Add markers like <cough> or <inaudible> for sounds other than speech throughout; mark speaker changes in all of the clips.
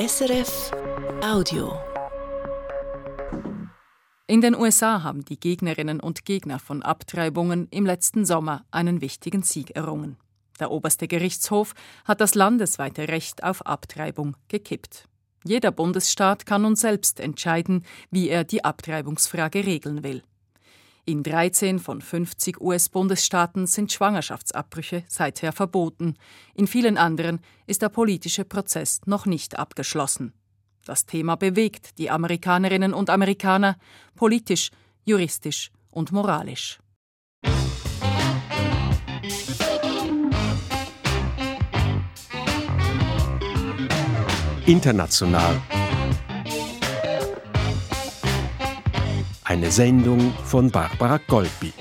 Speaker 1: SRF Audio.
Speaker 2: In den USA haben die Gegnerinnen und Gegner von Abtreibungen im letzten Sommer einen wichtigen Sieg errungen. Der oberste Gerichtshof hat das landesweite Recht auf Abtreibung gekippt. Jeder Bundesstaat kann nun selbst entscheiden, wie er die Abtreibungsfrage regeln will. In 13 von 50 US-Bundesstaaten sind Schwangerschaftsabbrüche seither verboten. In vielen anderen ist der politische Prozess noch nicht abgeschlossen. Das Thema bewegt die Amerikanerinnen und Amerikaner politisch, juristisch und moralisch.
Speaker 3: International Eine Sendung von Barbara Golpi.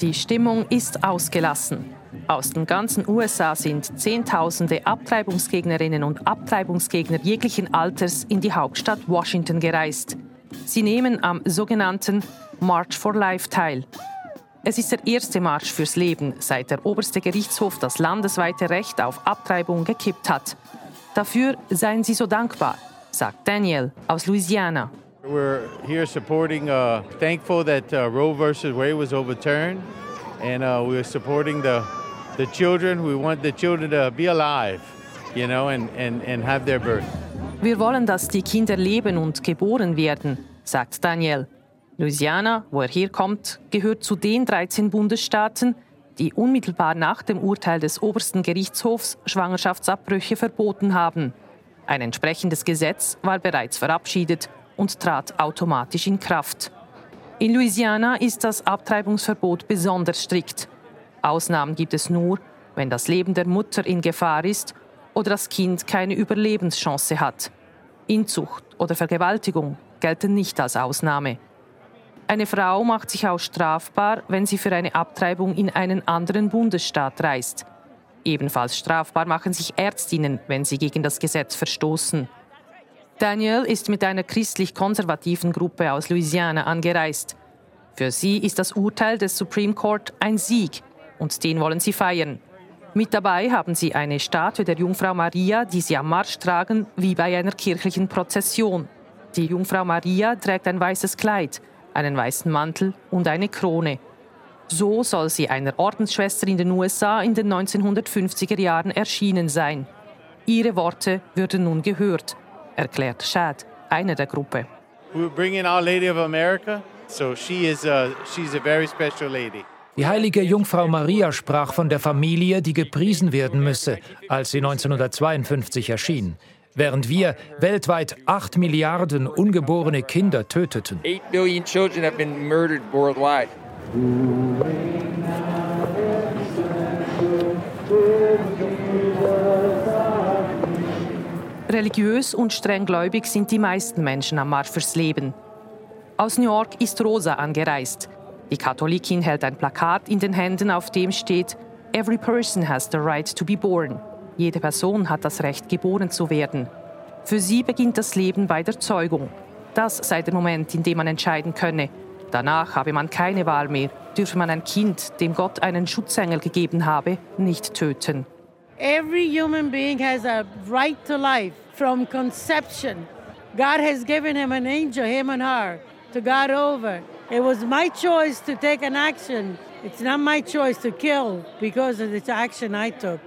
Speaker 4: Die Stimmung ist ausgelassen. Aus den ganzen USA sind Zehntausende Abtreibungsgegnerinnen und Abtreibungsgegner jeglichen Alters in die Hauptstadt Washington gereist. Sie nehmen am sogenannten March for Life teil. Es ist der erste Marsch fürs Leben, seit der oberste Gerichtshof das landesweite Recht auf Abtreibung gekippt hat. Dafür seien sie so dankbar, sagt Daniel aus Louisiana.
Speaker 5: We're here supporting, uh, thankful that uh, Roe versus Wade was overturned, and uh, we're supporting the the children. We want the children to be alive, you know, and, and, and have their birth.
Speaker 4: Wir wollen, dass die Kinder leben und geboren werden, sagt Daniel. Louisiana, wo er herkommt, gehört zu den 13 Bundesstaaten, die unmittelbar nach dem Urteil des obersten Gerichtshofs Schwangerschaftsabbrüche verboten haben. Ein entsprechendes Gesetz war bereits verabschiedet und trat automatisch in Kraft. In Louisiana ist das Abtreibungsverbot besonders strikt. Ausnahmen gibt es nur, wenn das Leben der Mutter in Gefahr ist oder das Kind keine Überlebenschance hat. Inzucht oder Vergewaltigung gelten nicht als Ausnahme. Eine Frau macht sich auch strafbar, wenn sie für eine Abtreibung in einen anderen Bundesstaat reist. Ebenfalls strafbar machen sich Ärztinnen, wenn sie gegen das Gesetz verstoßen. Daniel ist mit einer christlich-konservativen Gruppe aus Louisiana angereist. Für sie ist das Urteil des Supreme Court ein Sieg und den wollen sie feiern. Mit dabei haben sie eine Statue der Jungfrau Maria, die sie am Marsch tragen, wie bei einer kirchlichen Prozession. Die Jungfrau Maria trägt ein weißes Kleid, einen weißen Mantel und eine Krone. So soll sie einer Ordensschwester in den USA in den 1950er Jahren erschienen sein. Ihre Worte würden nun gehört, erklärt Shad, einer der Gruppe.
Speaker 5: We bring in Our Lady of America, so she is a, she's a very special lady.
Speaker 6: Die heilige Jungfrau Maria sprach von der Familie, die gepriesen werden müsse, als sie 1952 erschien, während wir weltweit 8 Milliarden ungeborene Kinder töteten.
Speaker 7: 8 billion children have been murdered worldwide.
Speaker 4: Religiös und strenggläubig sind die meisten Menschen am Marsch fürs Leben. Aus New York ist Rosa angereist. Die Katholikin hält ein Plakat in den Händen, auf dem steht Every person has the right to be born. Jede Person hat das Recht, geboren zu werden. Für sie beginnt das Leben bei der Zeugung. Das sei der Moment, in dem man entscheiden könne. Danach habe man keine Wahl mehr, dürfe man ein Kind, dem Gott einen Schutzengel gegeben habe, nicht töten.
Speaker 8: Every human being has a right to life from conception. God has given him an angel, him and her, to guard over. It was my choice to take an action. It's not my choice to kill because of the action I took.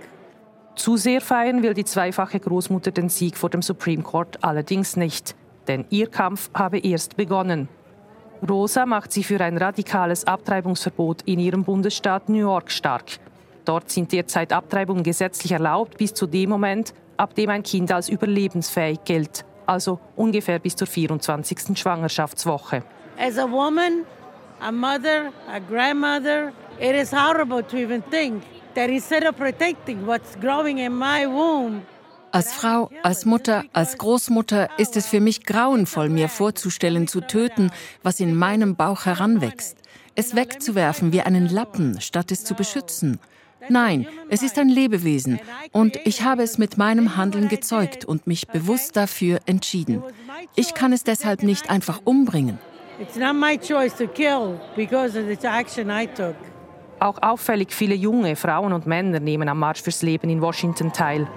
Speaker 4: Zu sehr feiern will die zweifache Großmutter den Sieg vor dem Supreme Court allerdings nicht, denn ihr Kampf habe erst begonnen. Rosa macht sie für ein radikales Abtreibungsverbot in ihrem Bundesstaat New York stark. Dort sind derzeit Abtreibungen gesetzlich erlaubt bis zu dem Moment, ab dem ein Kind als überlebensfähig gilt, also ungefähr bis zur 24. Schwangerschaftswoche.
Speaker 8: As a woman, a mother, a grandmother, it is horrible to even think that instead of protecting what's growing in my womb,
Speaker 9: Als Frau, als Mutter, als Großmutter ist es für mich grauenvoll, mir vorzustellen, zu töten, was in meinem Bauch heranwächst.
Speaker 1: es wegzuwerfen wie einen Lappen, statt es zu beschützen. Nein, es ist ein Lebewesen und ich habe es mit meinem Handeln gezeugt und mich bewusst dafür entschieden. Ich kann es deshalb nicht einfach umbringen.
Speaker 4: Auch auffällig viele junge Frauen und Männer nehmen am Marsch fürs Leben in Washington teil.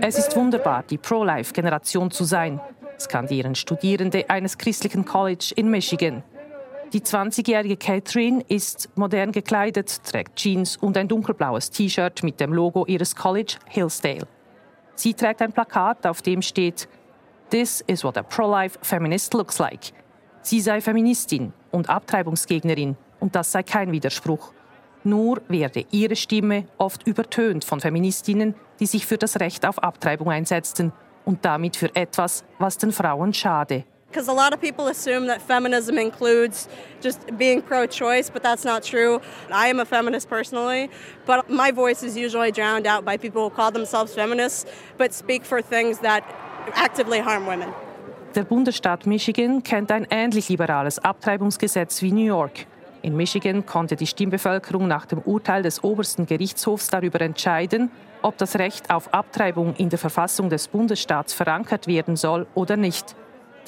Speaker 4: Es ist wunderbar, die Pro-Life-Generation zu sein, skandieren Studierende eines christlichen College in Michigan. Die 20-jährige Catherine ist modern gekleidet, trägt Jeans und ein dunkelblaues T-Shirt mit dem Logo ihres College Hillsdale. Sie trägt ein Plakat, auf dem steht This is what a pro-life feminist looks like. Sie sei Feministin und Abtreibungsgegnerin und das sei kein Widerspruch. Nur werde ihre Stimme oft übertönt von Feministinnen, die sich für das Recht auf Abtreibung einsetzten und damit für etwas, was den Frauen schade.
Speaker 10: Because a lot of people assume that feminism includes just being pro choice, but that's not true. I am a feminist personally, but my voice is usually drowned out by people who call themselves feminists, but speak for things that actively harm women.
Speaker 4: Der Bundesstaat Michigan kennt ein ähnlich liberales Abtreibungsgesetz wie New York. In Michigan konnte die Stimmbevölkerung nach dem Urteil des obersten Gerichtshofs darüber entscheiden, ob das Recht auf Abtreibung in der Verfassung des Bundesstaats verankert werden soll oder nicht.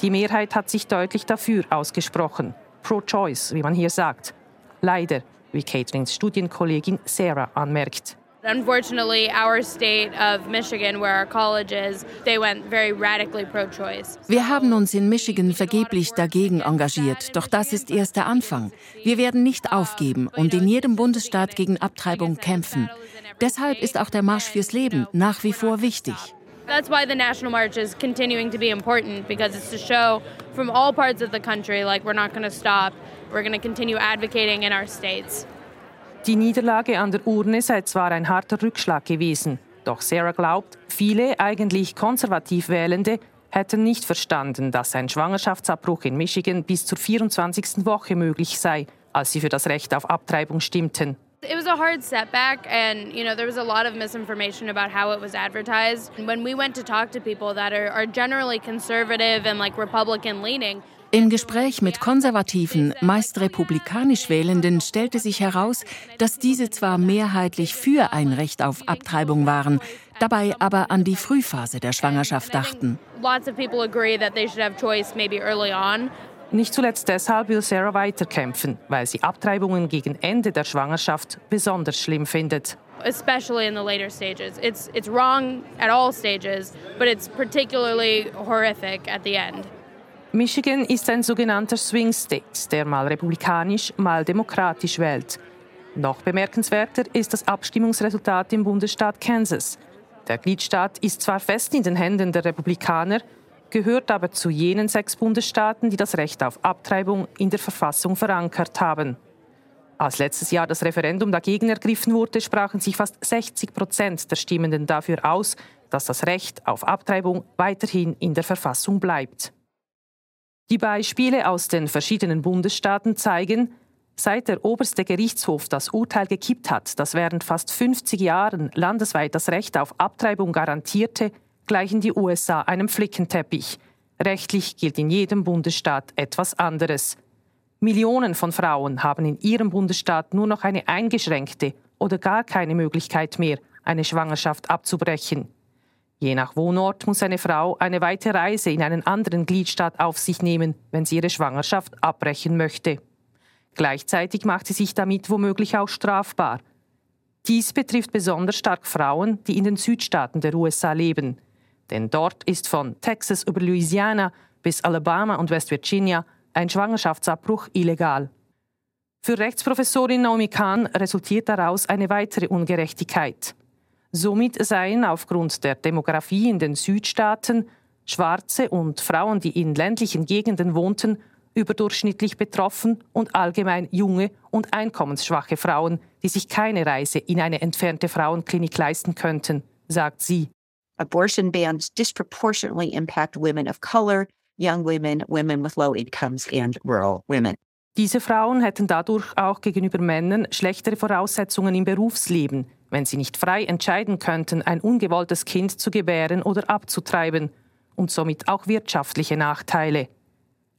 Speaker 4: Die Mehrheit hat sich deutlich dafür ausgesprochen. Pro-Choice, wie man hier sagt. Leider, wie Catherines Studienkollegin Sarah anmerkt.
Speaker 11: Unfortunately, our state of Michigan, where our college is, they went very radically pro-choice.
Speaker 1: Wir haben uns in Michigan vergeblich dagegen engagiert, doch das ist erst der Anfang. Wir werden nicht aufgeben und in jedem Bundesstaat gegen Abtreibung kämpfen. Deshalb ist auch der Marsch fürs Leben nach wie vor wichtig.
Speaker 11: That's why the National March is continuing to be important because it's to show from all parts of the country like we're not going to stop. We're going to continue advocating in our states.
Speaker 4: Die Niederlage an der Urne sei zwar ein harter Rückschlag gewesen, doch Sarah glaubt, viele eigentlich konservativ Wählende hätten nicht verstanden, dass ein Schwangerschaftsabbruch in Michigan bis zur 24. Woche möglich sei, als sie für das Recht auf Abtreibung stimmten.
Speaker 11: It was a hard setback, and you know there was a lot of misinformation about how it was advertised. When we went to talk to people that are, are generally conservative and like Republican leaning,
Speaker 1: Im Gespräch mit konservativen, meist republikanisch Wählenden stellte sich heraus, dass diese zwar mehrheitlich für ein Recht auf Abtreibung waren, dabei aber an die Frühphase der Schwangerschaft dachten.
Speaker 4: Nicht zuletzt deshalb will Sarah weiterkämpfen, weil sie Abtreibungen gegen Ende der Schwangerschaft besonders schlimm findet.
Speaker 11: Especially in the later stages. It's, it's wrong at all stages, but it's particularly horrific at the end.
Speaker 4: Michigan ist ein sogenannter Swing State, der mal republikanisch, mal demokratisch wählt. Noch bemerkenswerter ist das Abstimmungsresultat im Bundesstaat Kansas. Der Gliedstaat ist zwar fest in den Händen der Republikaner, gehört aber zu jenen sechs Bundesstaaten, die das Recht auf Abtreibung in der Verfassung verankert haben. Als letztes Jahr das Referendum dagegen ergriffen wurde, sprachen sich fast 60 Prozent der Stimmenden dafür aus, dass das Recht auf Abtreibung weiterhin in der Verfassung bleibt. Die Beispiele aus den verschiedenen Bundesstaaten zeigen, seit der oberste Gerichtshof das Urteil gekippt hat, das während fast 50 Jahren landesweit das Recht auf Abtreibung garantierte, gleichen die USA einem Flickenteppich. Rechtlich gilt in jedem Bundesstaat etwas anderes. Millionen von Frauen haben in ihrem Bundesstaat nur noch eine eingeschränkte oder gar keine Möglichkeit mehr, eine Schwangerschaft abzubrechen. Je nach Wohnort muss eine Frau eine weite Reise in einen anderen Gliedstaat auf sich nehmen, wenn sie ihre Schwangerschaft abbrechen möchte. Gleichzeitig macht sie sich damit womöglich auch strafbar. Dies betrifft besonders stark Frauen, die in den Südstaaten der USA leben. Denn dort ist von Texas über Louisiana bis Alabama und West Virginia ein Schwangerschaftsabbruch illegal. Für Rechtsprofessorin Naomi Kahn resultiert daraus eine weitere Ungerechtigkeit. Somit seien aufgrund der Demografie in den Südstaaten Schwarze und Frauen, die in ländlichen Gegenden wohnten, überdurchschnittlich betroffen und allgemein junge und einkommensschwache Frauen, die sich keine Reise in eine entfernte Frauenklinik leisten könnten, sagt sie.
Speaker 12: Abortion bans disproportionately impact women of color, young women, women with low incomes and rural women.
Speaker 4: Diese Frauen hätten dadurch auch gegenüber Männern schlechtere Voraussetzungen im Berufsleben, wenn sie nicht frei entscheiden könnten, ein ungewolltes Kind zu gebären oder abzutreiben und somit auch wirtschaftliche Nachteile.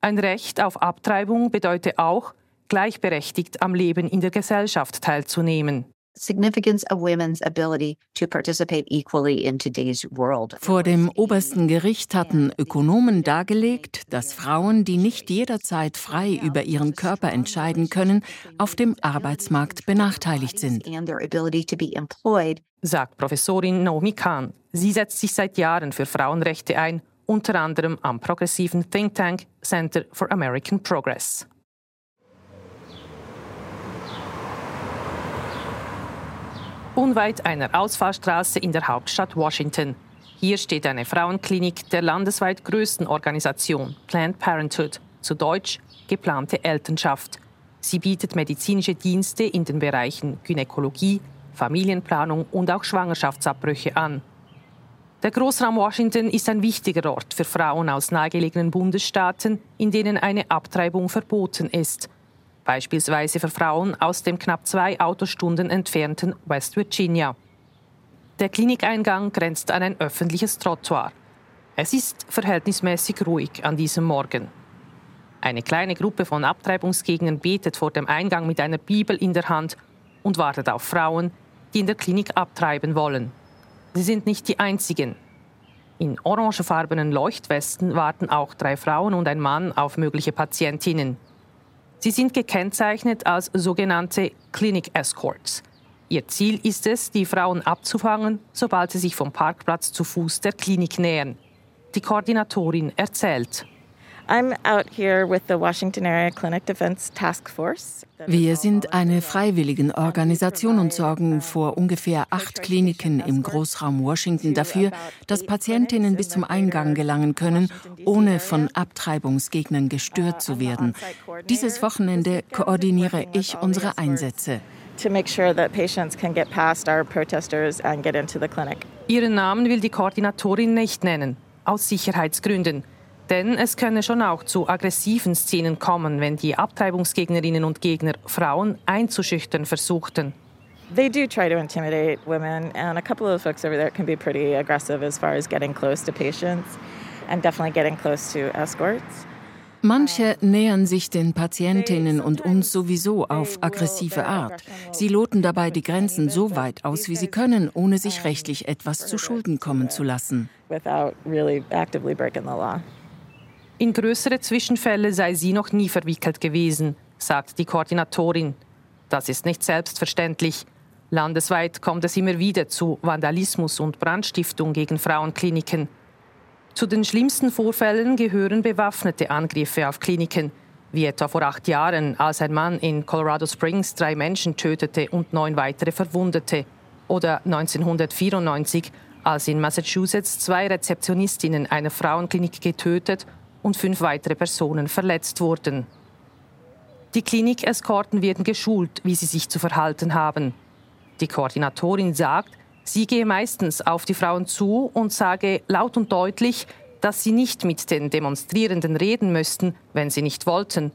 Speaker 4: Ein Recht auf Abtreibung bedeutet auch, gleichberechtigt am Leben in der Gesellschaft teilzunehmen significance of women's ability
Speaker 1: to participate equally in today's world. Vor dem obersten Gericht hatten Ökonomen dargelegt, dass Frauen, die nicht jederzeit frei über ihren Körper entscheiden können, auf dem Arbeitsmarkt benachteiligt sind.
Speaker 4: Sagt Professorin Naomi Kahn. Sie setzt sich seit Jahren für Frauenrechte ein, unter anderem am progressiven Think Tank Center for American Progress. Unweit einer Ausfallstraße in der Hauptstadt Washington. Hier steht eine Frauenklinik der landesweit größten Organisation Planned Parenthood, zu Deutsch geplante Elternschaft. Sie bietet medizinische Dienste in den Bereichen Gynäkologie, Familienplanung und auch Schwangerschaftsabbrüche an. Der Großraum Washington ist ein wichtiger Ort für Frauen aus nahegelegenen Bundesstaaten, in denen eine Abtreibung verboten ist beispielsweise für Frauen aus dem knapp zwei Autostunden entfernten West Virginia. Der Klinikeingang grenzt an ein öffentliches Trottoir. Es ist verhältnismäßig ruhig an diesem Morgen. Eine kleine Gruppe von Abtreibungsgegnern betet vor dem Eingang mit einer Bibel in der Hand und wartet auf Frauen, die in der Klinik abtreiben wollen. Sie sind nicht die einzigen. In orangefarbenen Leuchtwesten warten auch drei Frauen und ein Mann auf mögliche Patientinnen. Sie sind gekennzeichnet als sogenannte Clinic Escorts. Ihr Ziel ist es, die Frauen abzufangen, sobald sie sich vom Parkplatz zu Fuß der Klinik nähern. Die Koordinatorin erzählt.
Speaker 1: Wir sind eine Freiwilligenorganisation und sorgen vor ungefähr acht Kliniken im Großraum Washington dafür, dass Patientinnen bis zum Eingang gelangen können, ohne von Abtreibungsgegnern gestört zu werden. Dieses Wochenende koordiniere ich unsere Einsätze.
Speaker 4: Ihren Namen will die Koordinatorin nicht nennen, aus Sicherheitsgründen. Denn es könne schon auch zu aggressiven Szenen kommen, wenn die Abtreibungsgegnerinnen und Gegner Frauen einzuschüchtern versuchten. They do try to intimidate women, and a couple of folks over there can be pretty aggressive as far as getting close to patients and definitely getting close to escorts.
Speaker 1: Manche nähern sich den Patientinnen und uns sowieso auf aggressive Art. Sie loten dabei die Grenzen so weit aus, wie sie können, ohne sich rechtlich etwas zu Schulden kommen zu lassen.
Speaker 4: In größere Zwischenfälle sei sie noch nie verwickelt gewesen, sagt die Koordinatorin. Das ist nicht selbstverständlich. Landesweit kommt es immer wieder zu Vandalismus und Brandstiftung gegen Frauenkliniken. Zu den schlimmsten Vorfällen gehören bewaffnete Angriffe auf Kliniken, wie etwa vor acht Jahren, als ein Mann in Colorado Springs drei Menschen tötete und neun weitere verwundete, oder 1994, als in Massachusetts zwei Rezeptionistinnen einer Frauenklinik getötet und fünf weitere Personen verletzt wurden. Die Klinik-Eskorten werden geschult, wie sie sich zu verhalten haben. Die Koordinatorin sagt, sie gehe meistens auf die Frauen zu und sage laut und deutlich, dass sie nicht mit den Demonstrierenden reden müssten, wenn sie nicht wollten,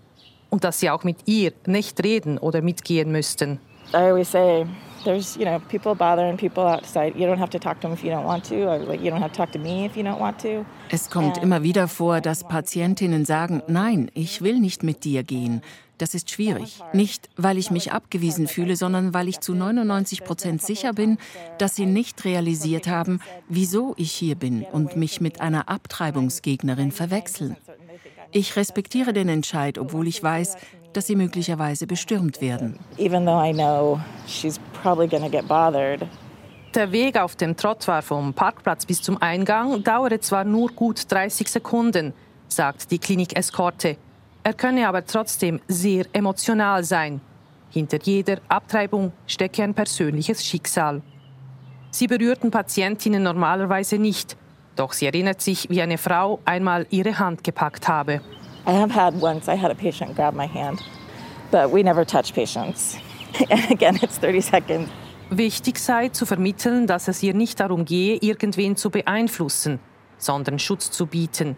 Speaker 4: und dass sie auch mit ihr nicht reden oder mitgehen müssten. I always say, there's you know people bothering people outside. You don't have to talk to them if you don't want to, or like you don't have to talk to me if you don't want to.
Speaker 1: Es kommt immer wieder vor, dass Patientinnen sagen, nein, ich will nicht mit dir gehen. Das ist schwierig. Nicht, weil ich mich abgewiesen fühle, sondern weil ich zu 99 Prozent sicher bin, dass sie nicht realisiert haben, wieso ich hier bin und mich mit einer Abtreibungsgegnerin verwechseln. Ich respektiere den Entscheid, obwohl ich weiß, dass sie möglicherweise bestürmt werden.
Speaker 4: Der Weg auf dem Trottoir vom Parkplatz bis zum Eingang dauere zwar nur gut 30 Sekunden, sagt die Klinik-Eskorte. Er könne aber trotzdem sehr emotional sein. Hinter jeder Abtreibung stecke ein persönliches Schicksal. Sie berührten Patientinnen normalerweise nicht, doch sie erinnert sich, wie eine Frau einmal ihre Hand gepackt habe. I have had once, I had a patient grab my hand, but we never touch patients. <laughs> And again, it's 30 seconds. Wichtig sei zu vermitteln, dass es ihr nicht darum gehe, irgendwen zu beeinflussen, sondern Schutz zu bieten.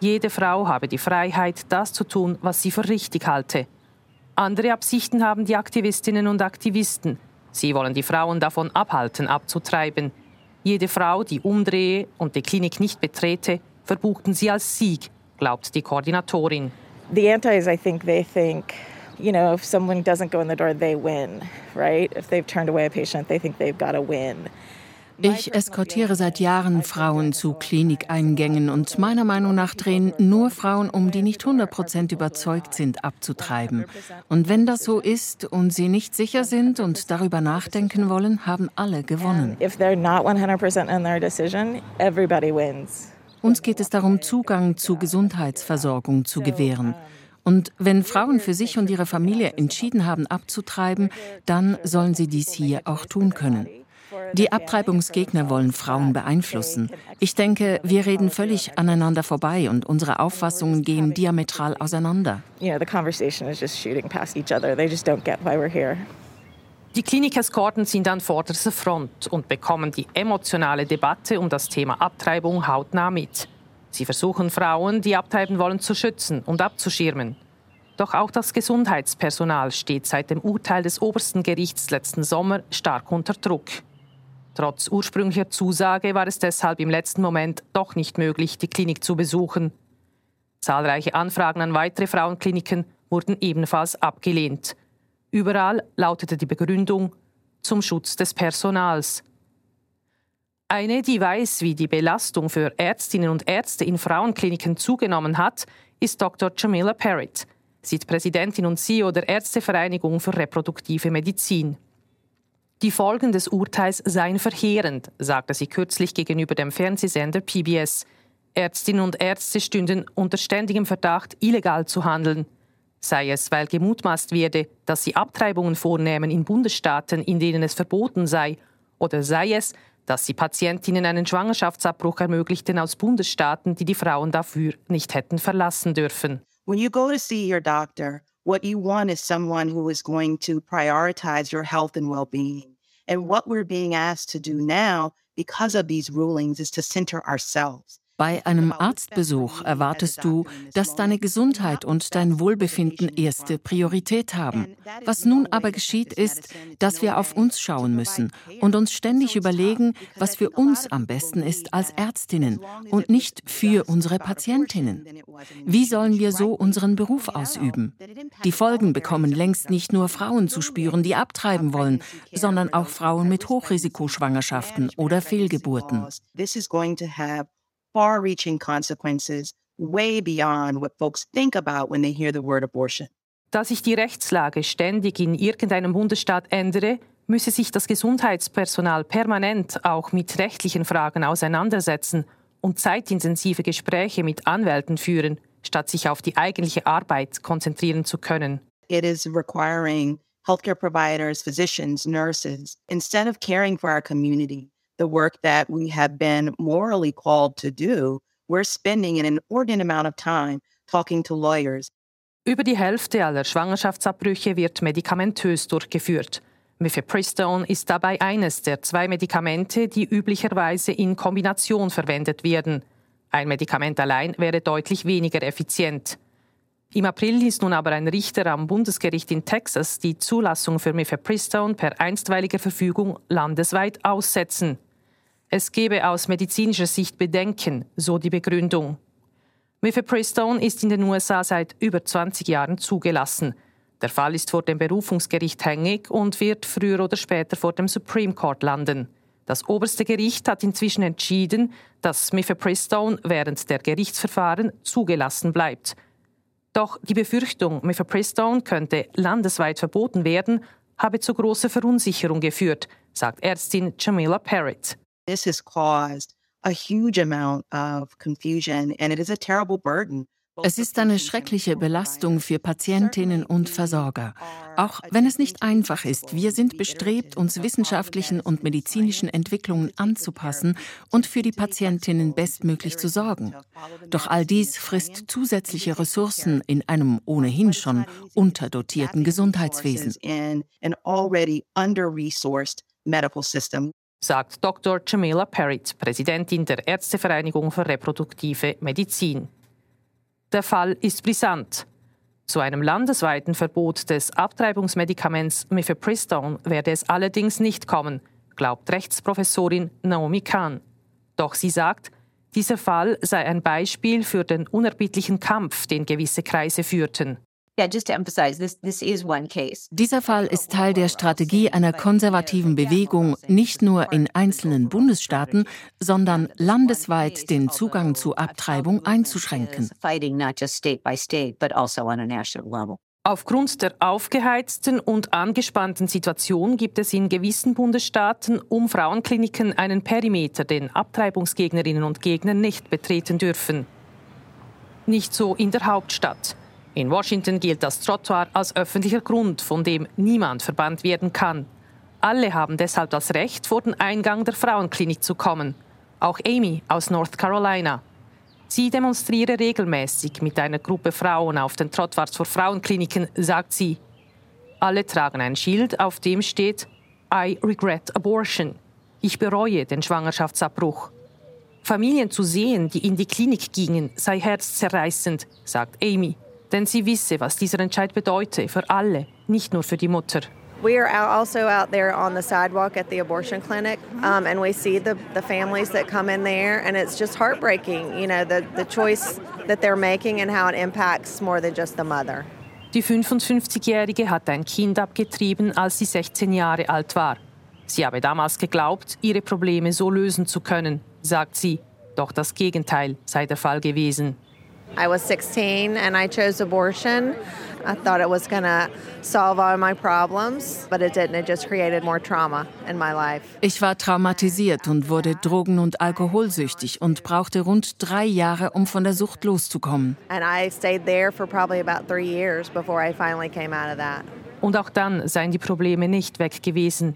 Speaker 4: Jede Frau habe die Freiheit, das zu tun, was sie für richtig halte. Andere Absichten haben die Aktivistinnen und Aktivisten. Sie wollen die Frauen davon abhalten, abzutreiben. Jede Frau, die umdrehe und die Klinik nicht betrete, verbuchten sie als Sieg, glaubt die Koordinatorin.
Speaker 12: The antis, I think they think, you know, if someone doesn't go in the door, they win, right? If they've turned away a patient, they think they've got to win.
Speaker 1: Ich eskortiere seit Jahren Frauen zu Klinikeingängen und meiner Meinung nach drehen nur Frauen um, die nicht 100% überzeugt sind, abzutreiben. Und wenn das so ist und sie nicht sicher sind und darüber nachdenken wollen, haben alle gewonnen. Uns geht es darum, Zugang zu Gesundheitsversorgung zu gewähren. Und wenn Frauen für sich und ihre Familie entschieden haben, abzutreiben, dann sollen sie dies hier auch tun können. Die Abtreibungsgegner wollen Frauen beeinflussen. Ich denke, wir reden völlig aneinander vorbei und unsere Auffassungen gehen diametral auseinander.
Speaker 4: Die Klinikeskorten sind an vorderster Front und bekommen die emotionale Debatte um das Thema Abtreibung hautnah mit. Sie versuchen Frauen, die abtreiben wollen, zu schützen und abzuschirmen. Doch auch das Gesundheitspersonal steht seit dem Urteil des obersten Gerichts letzten Sommer stark unter Druck. Trotz ursprünglicher Zusage war es deshalb im letzten Moment doch nicht möglich, die Klinik zu besuchen. Zahlreiche Anfragen an weitere Frauenkliniken wurden ebenfalls abgelehnt. Überall lautete die Begründung zum Schutz des Personals. Eine, die weiß, wie die Belastung für Ärztinnen und Ärzte in Frauenkliniken zugenommen hat, ist Dr. Jamila Parrott. Sie ist Präsidentin und CEO der Ärztevereinigung für reproduktive Medizin. Die Folgen des Urteils seien verheerend, sagte sie kürzlich gegenüber dem Fernsehsender PBS. Ärztinnen und Ärzte stünden unter ständigem Verdacht, illegal zu handeln. Sei es, weil gemutmaßt werde, dass sie Abtreibungen vornehmen in Bundesstaaten, in denen es verboten sei, oder sei es, dass sie Patientinnen einen Schwangerschaftsabbruch ermöglichten aus Bundesstaaten, die die Frauen dafür nicht hätten verlassen dürfen.
Speaker 13: When you go to see your doctor, What you want is someone who is going to prioritize your health and well being. And what we're being asked to do now, because of these rulings, is to center ourselves.
Speaker 1: Bei einem Arztbesuch erwartest du, dass deine Gesundheit und dein Wohlbefinden erste Priorität haben. Was nun aber geschieht, ist, dass wir auf uns schauen müssen und uns ständig überlegen, was für uns am besten ist als Ärztinnen und nicht für unsere Patientinnen. Wie sollen wir so unseren Beruf ausüben? Die Folgen bekommen längst nicht nur Frauen zu spüren, die abtreiben wollen, sondern auch Frauen mit Hochrisikoschwangerschaften oder Fehlgeburten
Speaker 13: far reaching consequences way beyond what folks think about when they hear the word abortion.
Speaker 4: Da sich die Rechtslage ständig in irgendeinem Bundesstaat ändere, müsse sich das Gesundheitspersonal permanent auch mit rechtlichen Fragen auseinandersetzen und zeitintensive Gespräche mit Anwälten führen, statt sich auf die eigentliche Arbeit konzentrieren zu können.
Speaker 13: It is requiring healthcare providers, physicians, nurses, instead of caring for our community, the work that we have been morally called to do, we're spending an inordinate amount of time talking to lawyers.
Speaker 4: Über die Hälfte aller Schwangerschaftsabbrüche wird medikamentös durchgeführt. Mifepristone ist dabei eines der zwei Medikamente, die üblicherweise in Kombination verwendet werden. Ein Medikament allein wäre deutlich weniger effizient. Im April ließ nun aber ein Richter am Bundesgericht in Texas die Zulassung für Mifepristone per einstweiliger Verfügung landesweit aussetzen. Es gebe aus medizinischer Sicht Bedenken, so die Begründung. Mifepristone ist in den USA seit über 20 Jahren zugelassen. Der Fall ist vor dem Berufungsgericht hängig und wird früher oder später vor dem Supreme Court landen. Das oberste Gericht hat inzwischen entschieden, dass Mifepristone während der Gerichtsverfahren zugelassen bleibt. Doch die Befürchtung, Mifepristone könnte landesweit verboten werden, habe zu großer Verunsicherung geführt, sagt Ärztin Jamila Parrott.
Speaker 13: This has caused a huge amount of confusion and it is a terrible burden.
Speaker 1: Es ist eine schreckliche Belastung für Patientinnen und Versorger. Auch wenn es nicht einfach ist, wir sind bestrebt, uns wissenschaftlichen und medizinischen Entwicklungen anzupassen und für die Patientinnen bestmöglich zu sorgen. Doch all dies frisst zusätzliche Ressourcen in einem ohnehin schon unterdotierten Gesundheitswesen
Speaker 4: sagt Dr. Jamila Parrott, Präsidentin der Ärztevereinigung für reproduktive Medizin. Der Fall ist brisant. Zu einem landesweiten Verbot des Abtreibungsmedikaments Mifepristone werde es allerdings nicht kommen, glaubt Rechtsprofessorin Naomi Kahn. Doch sie sagt, dieser Fall sei ein Beispiel für den unerbittlichen Kampf, den gewisse Kreise führten.
Speaker 1: Dieser Fall ist Teil der Strategie einer konservativen Bewegung, nicht nur in einzelnen Bundesstaaten, sondern landesweit den Zugang zu Abtreibung einzuschränken.
Speaker 4: Aufgrund der aufgeheizten und angespannten Situation gibt es in gewissen Bundesstaaten um Frauenkliniken einen Perimeter, den Abtreibungsgegnerinnen und Gegner nicht betreten dürfen. Nicht so in der Hauptstadt. In Washington gilt das Trottoir als öffentlicher Grund, von dem niemand verbannt werden kann. Alle haben deshalb das Recht, vor den Eingang der Frauenklinik zu kommen. Auch Amy aus North Carolina. Sie demonstriere regelmäßig mit einer Gruppe Frauen auf den Trottoirs vor Frauenkliniken, sagt sie. Alle tragen ein Schild, auf dem steht I regret abortion. Ich bereue den Schwangerschaftsabbruch. Familien zu sehen, die in die Klinik gingen, sei herzzerreißend, sagt Amy denn sie wisse, was dieser Entscheid bedeute für alle, nicht nur für die Mutter.
Speaker 14: We are also out there on the sidewalk at the abortion clinic, um, and we see the, the families that come in there, and it's just heartbreaking, you know, the, the choice that they're making and how it impacts more than just the mother.
Speaker 4: Die 55-Jährige hat ein Kind abgetrieben, als sie 16 Jahre alt war. Sie habe damals geglaubt, ihre Probleme so lösen zu können, sagt sie. Doch das Gegenteil sei der Fall gewesen.
Speaker 14: I was 16 and I chose abortion. I thought it was going to solve all my problems, but it didn't. It just created more trauma in my life.
Speaker 1: Ich war traumatisiert und wurde drogen- und alkoholsüchtig und brauchte rund drei Jahre, um von der Sucht loszukommen.
Speaker 14: And I stayed there for probably about three years before I finally came out of that.
Speaker 4: Und auch dann seien die Probleme nicht weg gewesen.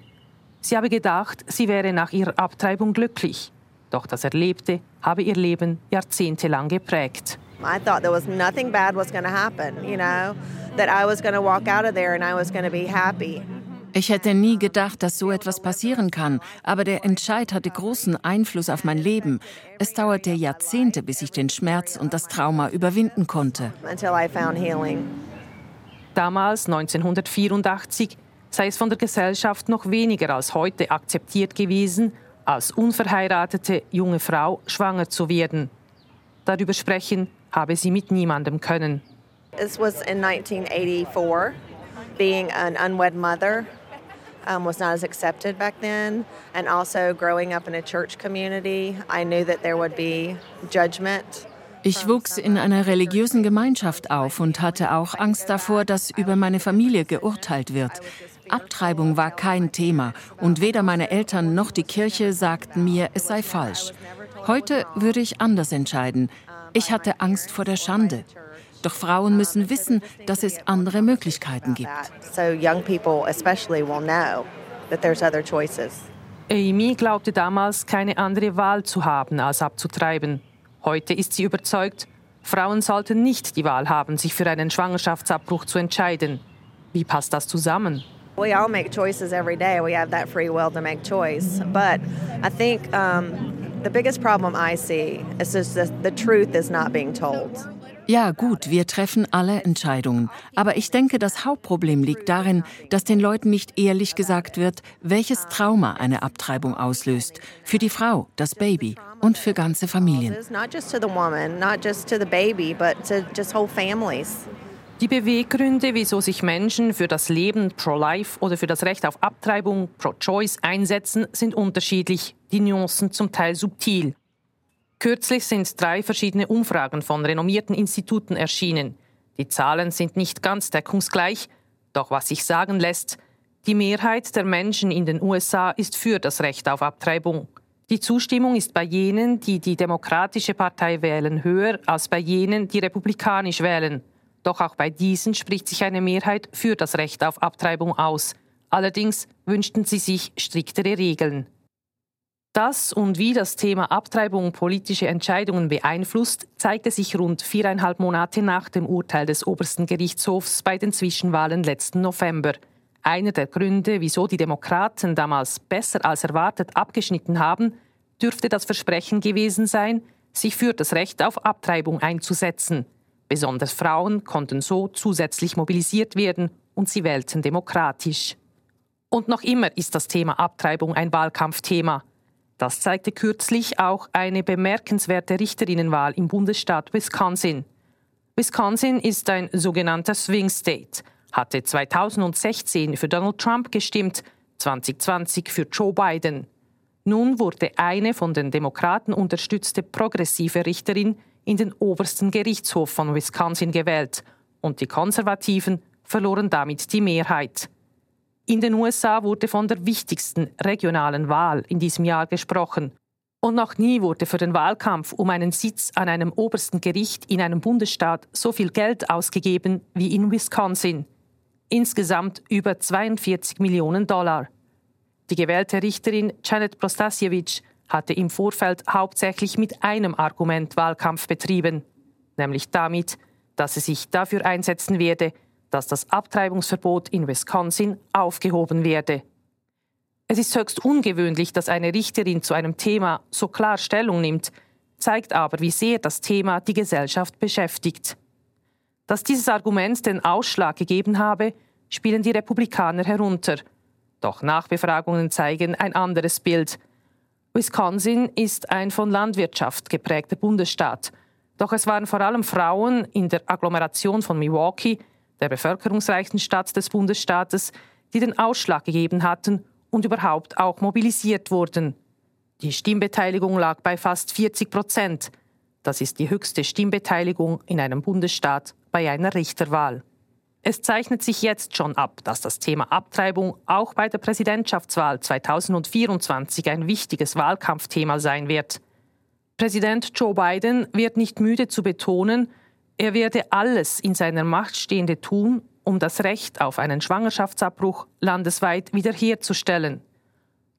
Speaker 4: Sie habe gedacht, sie wäre nach ihrer Abtreibung glücklich. Doch das Erlebte habe ihr Leben jahrzehntelang geprägt.
Speaker 14: I thought there was nothing bad was going to happen, you know, that I was going to walk out of there and I was going to be happy.
Speaker 1: Ich hätte nie gedacht, dass so etwas passieren kann, aber der Entscheid hatte großen Einfluss auf mein Leben. Es dauerte Jahrzehnte, bis ich den Schmerz und das Trauma überwinden konnte.
Speaker 4: Damals, 1984, sei es von der Gesellschaft noch weniger als heute akzeptiert gewesen, als unverheiratete junge Frau schwanger zu werden. Darüber sprechen habe sie mit niemandem können.
Speaker 14: This was in 1984. Being an unwed mother um, was not as accepted back then. And also growing up in a church community, I knew that there would be judgment.
Speaker 1: Ich wuchs in einer religiösen Gemeinschaft auf und hatte auch Angst davor, dass über meine Familie geurteilt wird. Abtreibung war kein Thema und weder meine Eltern noch die Kirche sagten mir, es sei falsch. Heute würde ich anders entscheiden. Ich hatte Angst vor der Schande. Doch Frauen müssen wissen, dass es andere Möglichkeiten gibt.
Speaker 4: Amy glaubte damals, keine andere Wahl zu haben, als abzutreiben. Heute ist sie überzeugt, Frauen sollten nicht die Wahl haben, sich für einen Schwangerschaftsabbruch zu entscheiden. Wie passt das zusammen?
Speaker 14: We all make choices every day. We have that free will to make choice. But I think um, The biggest problem I see is just that the truth is not being told.
Speaker 1: Ja, gut, wir treffen alle Entscheidungen. Aber ich denke, das Hauptproblem liegt darin, dass den Leuten nicht ehrlich gesagt wird, welches Trauma eine Abtreibung auslöst. Für die Frau, das Baby und für ganze Familien.
Speaker 14: Not just to the woman, not just to the baby, but to just whole families.
Speaker 4: Die Beweggründe, wieso sich Menschen für das Leben pro-life oder für das Recht auf Abtreibung pro-choice einsetzen, sind unterschiedlich, die Nuancen zum Teil subtil. Kürzlich sind drei verschiedene Umfragen von renommierten Instituten erschienen. Die Zahlen sind nicht ganz deckungsgleich, doch was sich sagen lässt, die Mehrheit der Menschen in den USA ist für das Recht auf Abtreibung. Die Zustimmung ist bei jenen, die die Demokratische Partei wählen, höher als bei jenen, die republikanisch wählen. Doch auch bei diesen spricht sich eine Mehrheit für das Recht auf Abtreibung aus. Allerdings wünschten sie sich striktere Regeln. Das und wie das Thema Abtreibung politische Entscheidungen beeinflusst, zeigte sich rund viereinhalb Monate nach dem Urteil des obersten Gerichtshofs bei den Zwischenwahlen letzten November. Einer der Gründe, wieso die Demokraten damals besser als erwartet abgeschnitten haben, dürfte das Versprechen gewesen sein, sich für das Recht auf Abtreibung einzusetzen. Besonders Frauen konnten so zusätzlich mobilisiert werden und sie wählten demokratisch. Und noch immer ist das Thema Abtreibung ein Wahlkampfthema. Das zeigte kürzlich auch eine bemerkenswerte Richterinnenwahl im Bundesstaat Wisconsin. Wisconsin ist ein sogenannter Swing State, hatte 2016 für Donald Trump gestimmt, 2020 für Joe Biden. Nun wurde eine von den Demokraten unterstützte progressive Richterin in den obersten Gerichtshof von Wisconsin gewählt und die Konservativen verloren damit die Mehrheit. In den USA wurde von der wichtigsten regionalen Wahl in diesem Jahr gesprochen. Und noch nie wurde für den Wahlkampf um einen Sitz an einem obersten Gericht in einem Bundesstaat so viel Geld ausgegeben wie in Wisconsin. Insgesamt über 42 Millionen Dollar. Die gewählte Richterin Janet Prostasiewicz hatte im Vorfeld hauptsächlich mit einem Argument Wahlkampf betrieben, nämlich damit, dass sie sich dafür einsetzen werde, dass das Abtreibungsverbot in Wisconsin aufgehoben werde. Es ist höchst ungewöhnlich, dass eine Richterin zu einem Thema so klar Stellung nimmt, zeigt aber, wie sehr das Thema die Gesellschaft beschäftigt. Dass dieses Argument den Ausschlag gegeben habe, spielen die Republikaner herunter. Doch Nachbefragungen zeigen ein anderes Bild. Wisconsin ist ein von Landwirtschaft geprägter Bundesstaat. Doch es waren vor allem Frauen in der Agglomeration von Milwaukee, der bevölkerungsreichsten Stadt des Bundesstaates, die den Ausschlag gegeben hatten und überhaupt auch mobilisiert wurden. Die Stimmbeteiligung lag bei fast 40 Prozent. Das ist die höchste Stimmbeteiligung in einem Bundesstaat bei einer Richterwahl. Es zeichnet sich jetzt schon ab, dass das Thema Abtreibung auch bei der Präsidentschaftswahl 2024 ein wichtiges Wahlkampfthema sein wird. Präsident Joe Biden wird nicht müde zu betonen, er werde alles in seiner Macht Stehende tun, um das Recht auf einen Schwangerschaftsabbruch landesweit wiederherzustellen.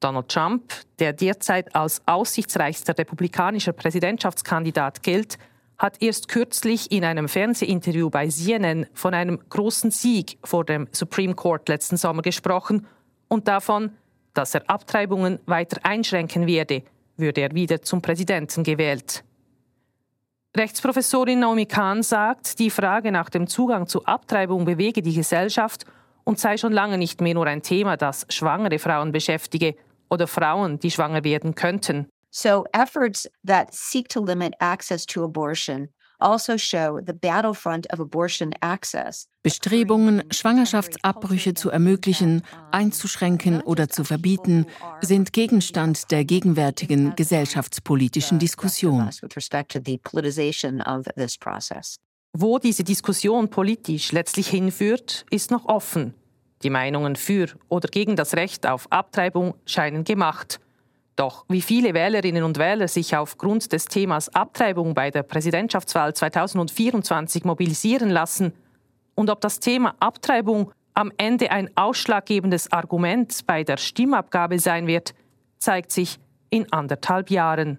Speaker 4: Donald Trump, der derzeit als aussichtsreichster republikanischer Präsidentschaftskandidat gilt, hat erst kürzlich in einem Fernsehinterview bei CNN von einem großen Sieg vor dem Supreme Court letzten Sommer gesprochen und davon, dass er Abtreibungen weiter einschränken werde, würde er wieder zum Präsidenten gewählt. Rechtsprofessorin Naomi Kahn sagt, die Frage nach dem Zugang zu Abtreibung bewege die Gesellschaft und sei schon lange nicht mehr nur ein Thema, das schwangere Frauen beschäftige oder Frauen, die schwanger werden könnten.
Speaker 15: So efforts that seek to limit access to abortion also show the battlefront of abortion access.
Speaker 1: Bestrebungen, Schwangerschaftsabbrüche zu ermöglichen, einzuschränken oder zu verbieten, sind Gegenstand der gegenwärtigen gesellschaftspolitischen Diskussion.
Speaker 4: Wo diese Diskussion politisch letztlich hinführt, ist noch offen. Die Meinungen für oder gegen das Recht auf Abtreibung scheinen gemacht. Doch wie viele Wählerinnen und Wähler sich aufgrund des Themas Abtreibung bei der Präsidentschaftswahl 2024 mobilisieren lassen und ob das Thema Abtreibung am Ende ein ausschlaggebendes Argument bei der Stimmabgabe sein wird, zeigt sich in anderthalb Jahren.